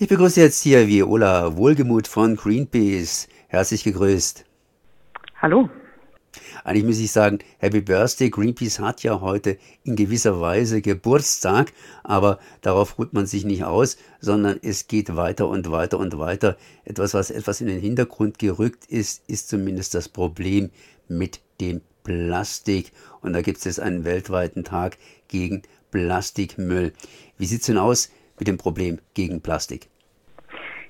Ich begrüße jetzt hier Viola Wohlgemuth von Greenpeace. Herzlich gegrüßt. Hallo. Eigentlich muss ich sagen, Happy Birthday. Greenpeace hat ja heute in gewisser Weise Geburtstag, aber darauf ruht man sich nicht aus, sondern es geht weiter und weiter und weiter. Etwas, was etwas in den Hintergrund gerückt ist, ist zumindest das Problem mit dem Plastik. Und da gibt es jetzt einen weltweiten Tag gegen Plastikmüll. Wie sieht es denn aus mit dem Problem gegen Plastik?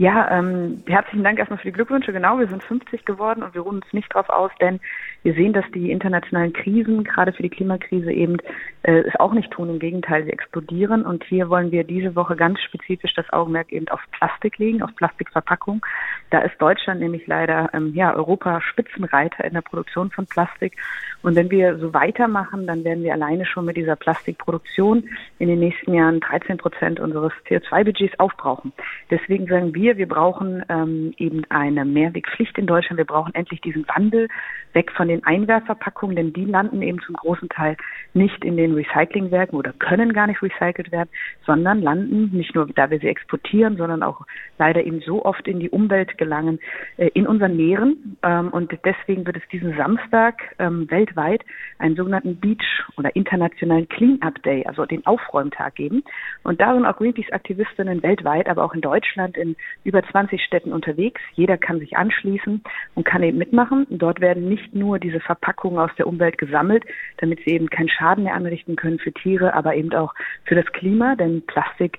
Ja, ähm, herzlichen Dank erstmal für die Glückwünsche. Genau, wir sind 50 geworden und wir ruhen uns nicht darauf aus, denn wir sehen, dass die internationalen Krisen, gerade für die Klimakrise eben, äh, es auch nicht tun. Im Gegenteil, sie explodieren. Und hier wollen wir diese Woche ganz spezifisch das Augenmerk eben auf Plastik legen, auf Plastikverpackung. Da ist Deutschland nämlich leider ähm, ja Europa Spitzenreiter in der Produktion von Plastik. Und wenn wir so weitermachen, dann werden wir alleine schon mit dieser Plastikproduktion in den nächsten Jahren 13 Prozent unseres CO2-Budgets aufbrauchen. Deswegen sagen wir, wir brauchen ähm, eben eine Mehrwegpflicht in Deutschland. Wir brauchen endlich diesen Wandel weg von den Einwerfverpackungen, denn die landen eben zum großen Teil nicht in den Recyclingwerken oder können gar nicht recycelt werden, sondern landen nicht nur, da wir sie exportieren, sondern auch leider eben so oft in die Umwelt gelangen, äh, in unseren Meeren. Ähm, und deswegen wird es diesen Samstag ähm, weltweit einen sogenannten Beach oder internationalen Clean-Up Day, also den Aufräumtag geben. Und da sind auch Greenpeace-Aktivistinnen weltweit, aber auch in Deutschland in über 20 Städten unterwegs. Jeder kann sich anschließen und kann eben mitmachen. Dort werden nicht nur diese Verpackungen aus der Umwelt gesammelt, damit sie eben keinen Schaden mehr anrichten können für Tiere, aber eben auch für das Klima, denn Plastik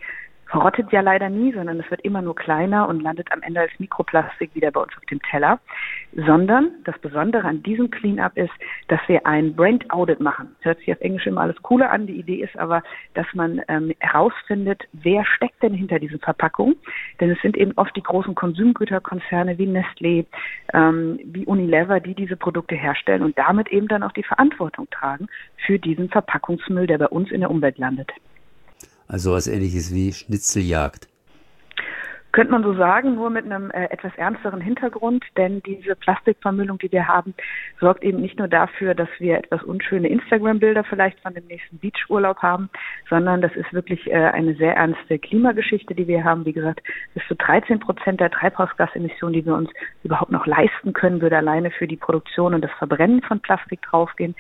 verrottet ja leider nie, sondern es wird immer nur kleiner und landet am Ende als Mikroplastik wieder bei uns auf dem Teller. Sondern das Besondere an diesem Cleanup ist, dass wir ein Brand Audit machen. Hört sich auf Englisch immer alles cooler an. Die Idee ist aber, dass man ähm, herausfindet, wer steckt denn hinter diesen Verpackungen. Denn es sind eben oft die großen Konsumgüterkonzerne wie Nestlé, ähm, wie Unilever, die diese Produkte herstellen und damit eben dann auch die Verantwortung tragen für diesen Verpackungsmüll, der bei uns in der Umwelt landet. Also was ähnliches wie Schnitzeljagd. Könnte man so sagen, nur mit einem äh, etwas ernsteren Hintergrund, denn diese Plastikvermüllung, die wir haben, sorgt eben nicht nur dafür, dass wir etwas unschöne Instagram-Bilder vielleicht von dem nächsten Beachurlaub haben, sondern das ist wirklich äh, eine sehr ernste Klimageschichte, die wir haben. Wie gesagt, bis zu 13 Prozent der Treibhausgasemissionen, die wir uns überhaupt noch leisten können, würde alleine für die Produktion und das Verbrennen von Plastik draufgehen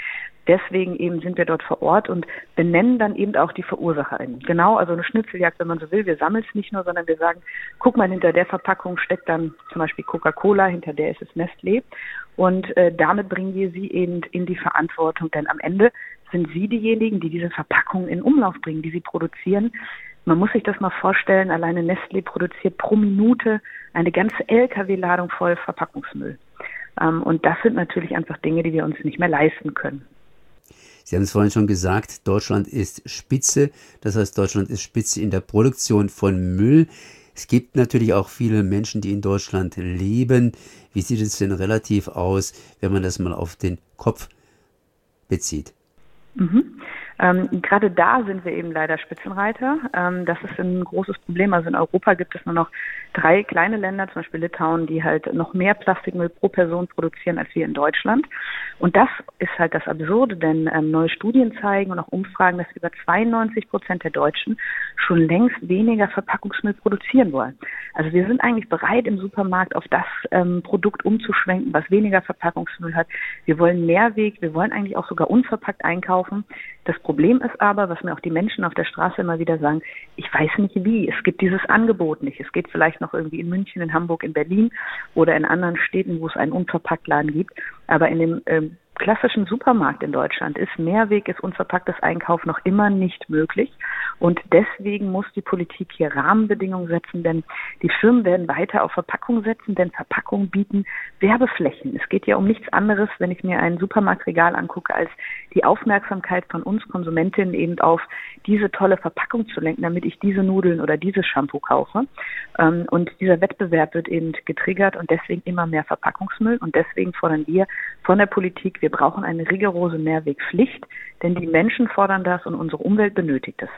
deswegen eben sind wir dort vor Ort und benennen dann eben auch die VerursacherInnen. Genau, also eine Schnitzeljagd, wenn man so will. Wir sammeln es nicht nur, sondern wir sagen, guck mal, hinter der Verpackung steckt dann zum Beispiel Coca-Cola, hinter der ist es Nestlé. Und äh, damit bringen wir sie eben in die Verantwortung, denn am Ende sind sie diejenigen, die diese Verpackungen in Umlauf bringen, die sie produzieren. Man muss sich das mal vorstellen, alleine Nestlé produziert pro Minute eine ganze Lkw-Ladung voll Verpackungsmüll. Ähm, und das sind natürlich einfach Dinge, die wir uns nicht mehr leisten können. Sie haben es vorhin schon gesagt, Deutschland ist Spitze. Das heißt, Deutschland ist Spitze in der Produktion von Müll. Es gibt natürlich auch viele Menschen, die in Deutschland leben. Wie sieht es denn relativ aus, wenn man das mal auf den Kopf bezieht? Mhm. Ähm, gerade da sind wir eben leider Spitzenreiter. Ähm, das ist ein großes Problem. Also in Europa gibt es nur noch drei kleine Länder, zum Beispiel Litauen, die halt noch mehr Plastikmüll pro Person produzieren als wir in Deutschland. Und das ist halt das Absurde, denn ähm, neue Studien zeigen und auch Umfragen, dass über 92 Prozent der Deutschen schon längst weniger Verpackungsmüll produzieren wollen. Also wir sind eigentlich bereit, im Supermarkt auf das ähm, Produkt umzuschwenken, was weniger Verpackungsmüll hat. Wir wollen Mehrweg, wir wollen eigentlich auch sogar unverpackt einkaufen. Das Problem ist aber, was mir auch die Menschen auf der Straße immer wieder sagen, ich weiß nicht wie. Es gibt dieses Angebot nicht. Es geht vielleicht noch irgendwie in München, in Hamburg, in Berlin oder in anderen Städten, wo es einen Unverpacktladen gibt. Aber in dem ähm, klassischen Supermarkt in Deutschland ist Mehrweg, ist unverpacktes Einkauf noch immer nicht möglich. Und deswegen muss die Politik hier Rahmenbedingungen setzen, denn die Firmen werden weiter auf Verpackung setzen, denn Verpackungen bieten Werbeflächen. Es geht ja um nichts anderes, wenn ich mir ein Supermarktregal angucke, als die Aufmerksamkeit von uns Konsumentinnen eben auf diese tolle Verpackung zu lenken, damit ich diese Nudeln oder dieses Shampoo kaufe. Ähm, und dieser Wettbewerb wird eben getriggert und deswegen immer mehr Verpackungsmüll. Und deswegen fordern wir von der Politik, wir brauchen eine rigorose Mehrwegpflicht, denn die Menschen fordern das und unsere Umwelt benötigt es.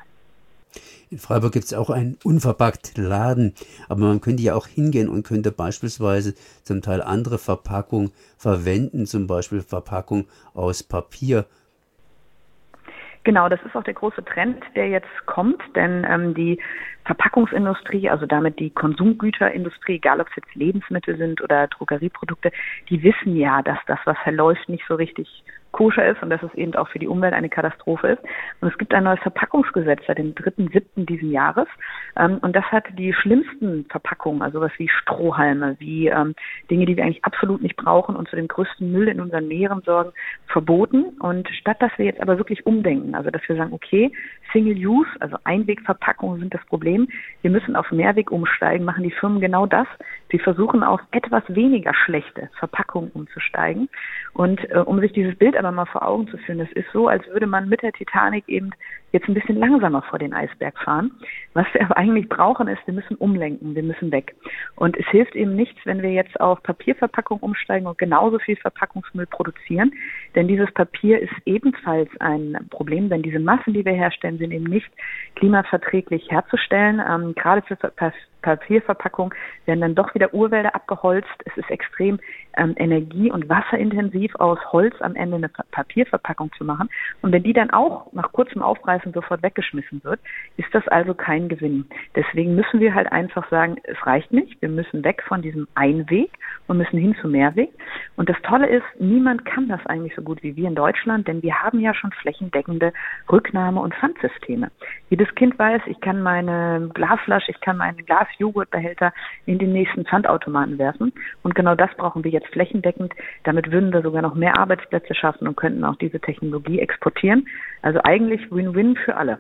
In Freiburg gibt es auch einen unverpackt Laden, aber man könnte ja auch hingehen und könnte beispielsweise zum Teil andere Verpackungen verwenden, zum Beispiel Verpackung aus Papier Genau, das ist auch der große Trend, der jetzt kommt, denn ähm, die Verpackungsindustrie, also damit die Konsumgüterindustrie, egal ob es jetzt Lebensmittel sind oder Drogerieprodukte, die wissen ja, dass das, was verläuft, nicht so richtig koscher ist und dass es eben auch für die Umwelt eine Katastrophe ist. Und es gibt ein neues Verpackungsgesetz seit dem 3.7. diesen Jahres. Ähm, und das hat die schlimmsten Verpackungen, also was wie Strohhalme, wie ähm, Dinge, die wir eigentlich absolut nicht brauchen und zu dem größten Müll in unseren Meeren sorgen, verboten. Und statt dass wir jetzt aber wirklich umdenken, also dass wir sagen, okay, Single Use, also Einwegverpackungen sind das Problem. Wir müssen auf Mehrweg umsteigen, machen die Firmen genau das. Sie versuchen auf etwas weniger schlechte Verpackungen umzusteigen. Und äh, um sich dieses Bild aber mal vor Augen zu führen, es ist so, als würde man mit der Titanic eben jetzt ein bisschen langsamer vor den Eisberg fahren. Was wir aber eigentlich brauchen, ist, wir müssen umlenken, wir müssen weg. Und es hilft eben nichts, wenn wir jetzt auf Papierverpackung umsteigen und genauso viel Verpackungsmüll produzieren, denn dieses Papier ist ebenfalls ein Problem, denn diese Massen, die wir herstellen, sind eben nicht klimaverträglich herzustellen. Ähm, gerade für Papierverpackung werden dann doch wieder Urwälder abgeholzt. Es ist extrem ähm, energie- und wasserintensiv aus Holz am Ende eine Papierverpackung zu machen. Und wenn die dann auch nach kurzem Aufreißen sofort weggeschmissen wird, ist das also kein Gewinn. Deswegen müssen wir halt einfach sagen, es reicht nicht. Wir müssen weg von diesem Einweg und müssen hin zu Mehrweg. Und das Tolle ist, niemand kann das eigentlich so gut wie wir in Deutschland, denn wir haben ja schon flächendeckende Rücknahme- und Pfandsysteme. Jedes Kind weiß, ich kann meine Glasflasche, ich kann meinen Glas-Joghurtbehälter in den nächsten Pfandautomaten werfen. Und genau das brauchen wir jetzt flächendeckend. Damit würden wir sogar noch mehr Arbeitsplätze schaffen und könnten auch diese Technologie exportieren. Also eigentlich Win-Win für alle.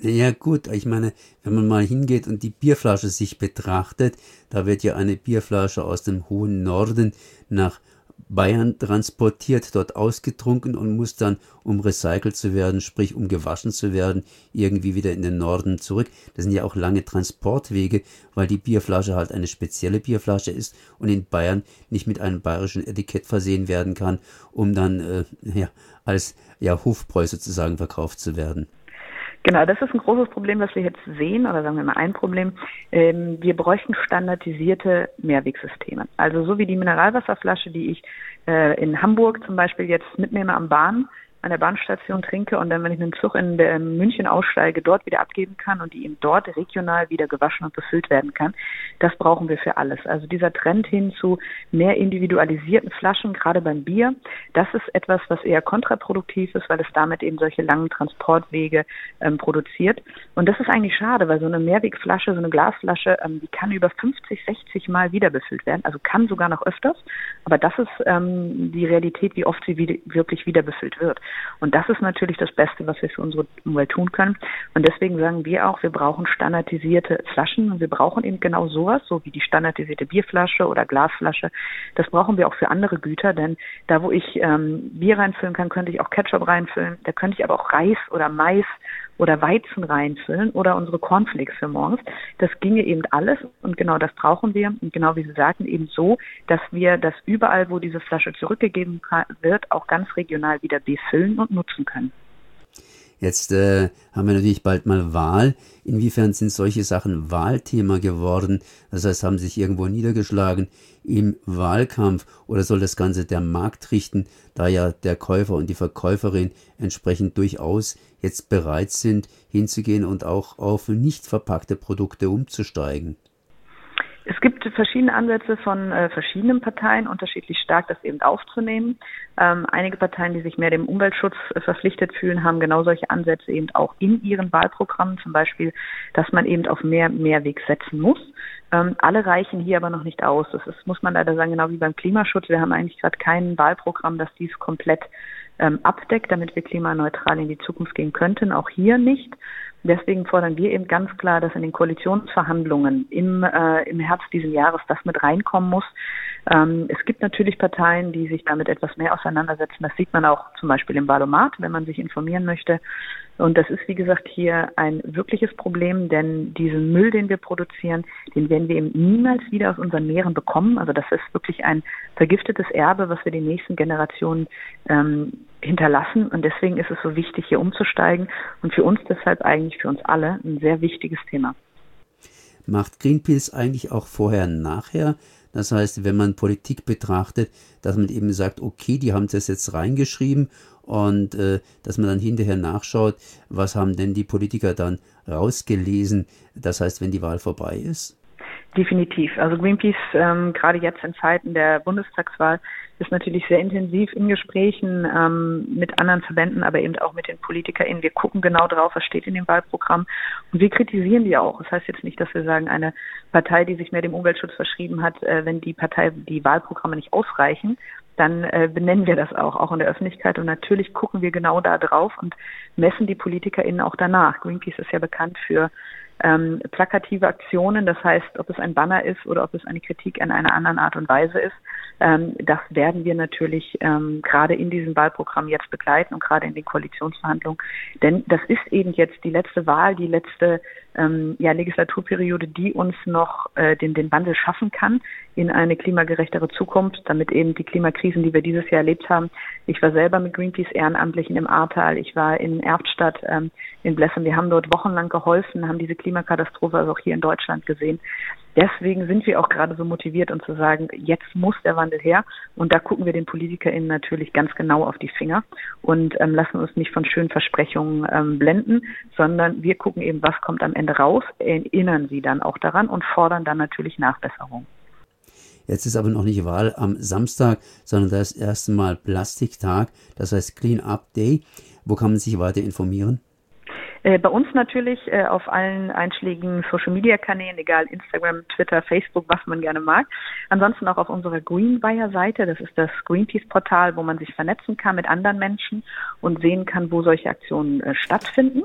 Ja gut, ich meine, wenn man mal hingeht und die Bierflasche sich betrachtet, da wird ja eine Bierflasche aus dem hohen Norden nach Bayern transportiert, dort ausgetrunken und muss dann, um recycelt zu werden, sprich um gewaschen zu werden, irgendwie wieder in den Norden zurück. Das sind ja auch lange Transportwege, weil die Bierflasche halt eine spezielle Bierflasche ist und in Bayern nicht mit einem bayerischen Etikett versehen werden kann, um dann äh, ja, als ja, Hofbräu sozusagen verkauft zu werden. Genau, das ist ein großes Problem, was wir jetzt sehen, oder sagen wir mal ein Problem. Ähm, wir bräuchten standardisierte Mehrwegsysteme. Also so wie die Mineralwasserflasche, die ich äh, in Hamburg zum Beispiel jetzt mitnehme am Bahn, an der Bahnstation trinke und dann, wenn ich dem Zug in München aussteige, dort wieder abgeben kann und die eben dort regional wieder gewaschen und befüllt werden kann. Das brauchen wir für alles. Also dieser Trend hin zu mehr individualisierten Flaschen, gerade beim Bier, das ist etwas, was eher kontraproduktiv ist, weil es damit eben solche langen Transportwege ähm, produziert. Und das ist eigentlich schade, weil so eine Mehrwegflasche, so eine Glasflasche, ähm, die kann über 50, 60 Mal wieder befüllt werden, also kann sogar noch öfters. Aber das ist ähm, die Realität, wie oft sie wieder, wirklich wieder befüllt wird. Und das ist natürlich das Beste, was wir für unsere Umwelt tun können. Und deswegen sagen wir auch, wir brauchen standardisierte Flaschen und wir brauchen eben genau sowas, so wie die standardisierte Bierflasche oder Glasflasche. Das brauchen wir auch für andere Güter, denn da, wo ich ähm, Bier reinfüllen kann, könnte ich auch Ketchup reinfüllen. Da könnte ich aber auch Reis oder Mais oder Weizen reinfüllen oder unsere Cornflakes für morgens. Das ginge eben alles und genau das brauchen wir. Und genau wie Sie sagten, eben so, dass wir das überall, wo diese Flasche zurückgegeben wird, auch ganz regional wieder befüllen und nutzen können. Jetzt äh, haben wir natürlich bald mal Wahl. Inwiefern sind solche Sachen Wahlthema geworden? Das heißt, haben sich irgendwo niedergeschlagen im Wahlkampf oder soll das Ganze der Markt richten, da ja der Käufer und die Verkäuferin entsprechend durchaus jetzt bereit sind, hinzugehen und auch auf nicht verpackte Produkte umzusteigen? Es gibt verschiedene Ansätze von äh, verschiedenen Parteien, unterschiedlich stark das eben aufzunehmen. Ähm, einige Parteien, die sich mehr dem Umweltschutz äh, verpflichtet fühlen, haben genau solche Ansätze eben auch in ihren Wahlprogrammen, zum Beispiel, dass man eben auf mehr Mehrweg setzen muss. Ähm, alle reichen hier aber noch nicht aus. Das ist, muss man leider sagen, genau wie beim Klimaschutz. Wir haben eigentlich gerade kein Wahlprogramm, das dies komplett ähm, abdeckt, damit wir klimaneutral in die Zukunft gehen könnten. Auch hier nicht. Deswegen fordern wir eben ganz klar, dass in den Koalitionsverhandlungen im, äh, im Herbst dieses Jahres das mit reinkommen muss. Ähm, es gibt natürlich Parteien, die sich damit etwas mehr auseinandersetzen. Das sieht man auch zum Beispiel im Wahlomat, wenn man sich informieren möchte. Und das ist, wie gesagt, hier ein wirkliches Problem, denn diesen Müll, den wir produzieren, den werden wir eben niemals wieder aus unseren Meeren bekommen. Also das ist wirklich ein vergiftetes Erbe, was wir den nächsten Generationen ähm, hinterlassen. Und deswegen ist es so wichtig, hier umzusteigen. Und für uns deshalb eigentlich für uns alle ein sehr wichtiges Thema. Macht Greenpeace eigentlich auch vorher nachher? Das heißt, wenn man Politik betrachtet, dass man eben sagt, okay, die haben das jetzt reingeschrieben und äh, dass man dann hinterher nachschaut, was haben denn die Politiker dann rausgelesen, das heißt, wenn die Wahl vorbei ist? Definitiv. Also Greenpeace, ähm, gerade jetzt in Zeiten der Bundestagswahl, ist natürlich sehr intensiv in Gesprächen ähm, mit anderen Verbänden, aber eben auch mit den PolitikerInnen. Wir gucken genau drauf, was steht in dem Wahlprogramm und wir kritisieren die auch. Das heißt jetzt nicht, dass wir sagen, eine Partei, die sich mehr dem Umweltschutz verschrieben hat, äh, wenn die Partei die Wahlprogramme nicht ausreichen, dann äh, benennen wir das auch, auch in der Öffentlichkeit. Und natürlich gucken wir genau da drauf und messen die PolitikerInnen auch danach. Greenpeace ist ja bekannt für ähm, plakative Aktionen, das heißt, ob es ein Banner ist oder ob es eine Kritik in einer anderen Art und Weise ist, ähm, das werden wir natürlich ähm, gerade in diesem Wahlprogramm jetzt begleiten und gerade in den Koalitionsverhandlungen. Denn das ist eben jetzt die letzte Wahl, die letzte ähm, ja, Legislaturperiode, die uns noch äh, den, den Wandel schaffen kann in eine klimagerechtere Zukunft, damit eben die Klimakrisen, die wir dieses Jahr erlebt haben. Ich war selber mit Greenpeace Ehrenamtlichen im Ahrtal, ich war in Erftstadt, ähm, in Blessem. Wir haben dort wochenlang geholfen, haben diese Klimakatastrophe also auch hier in Deutschland gesehen deswegen sind wir auch gerade so motiviert, um zu sagen, jetzt muss der Wandel her. Und da gucken wir den PolitikerInnen natürlich ganz genau auf die Finger und ähm, lassen uns nicht von schönen Versprechungen ähm, blenden, sondern wir gucken eben, was kommt am Ende raus, erinnern sie dann auch daran und fordern dann natürlich Nachbesserungen. Jetzt ist aber noch nicht Wahl am Samstag, sondern das erste Mal Plastiktag, das heißt Clean Up Day. Wo kann man sich weiter informieren? Äh, bei uns natürlich äh, auf allen einschlägigen Social Media Kanälen, egal Instagram, Twitter, Facebook, was man gerne mag. Ansonsten auch auf unserer Greenwire Seite, das ist das Greenpeace Portal, wo man sich vernetzen kann mit anderen Menschen und sehen kann, wo solche Aktionen äh, stattfinden.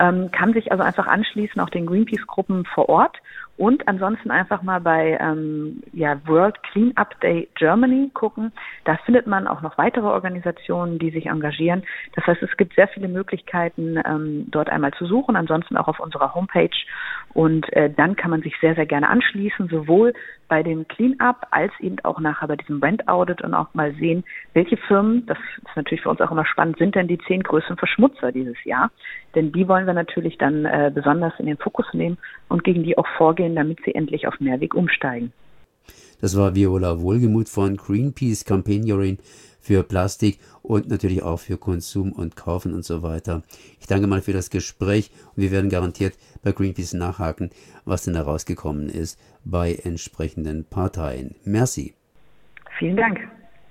Ähm, kann sich also einfach anschließen, auch den Greenpeace Gruppen vor Ort und ansonsten einfach mal bei ähm, ja, World Clean Up Day Germany gucken. Da findet man auch noch weitere Organisationen, die sich engagieren. Das heißt, es gibt sehr viele Möglichkeiten, ähm, dort einmal zu suchen, ansonsten auch auf unserer Homepage. Und äh, dann kann man sich sehr, sehr gerne anschließen, sowohl bei dem Cleanup als eben auch nachher bei diesem Rent Audit und auch mal sehen, welche Firmen, das ist natürlich für uns auch immer spannend, sind denn die zehn größten Verschmutzer dieses Jahr. Denn die wollen wir natürlich dann äh, besonders in den Fokus nehmen und gegen die auch vorgehen, damit sie endlich auf Mehrweg umsteigen. Das war Viola Wohlgemuth von Greenpeace Campaignerin für Plastik und natürlich auch für Konsum und Kaufen und so weiter. Ich danke mal für das Gespräch und wir werden garantiert bei Greenpeace nachhaken, was denn herausgekommen ist bei entsprechenden Parteien. Merci. Vielen Dank.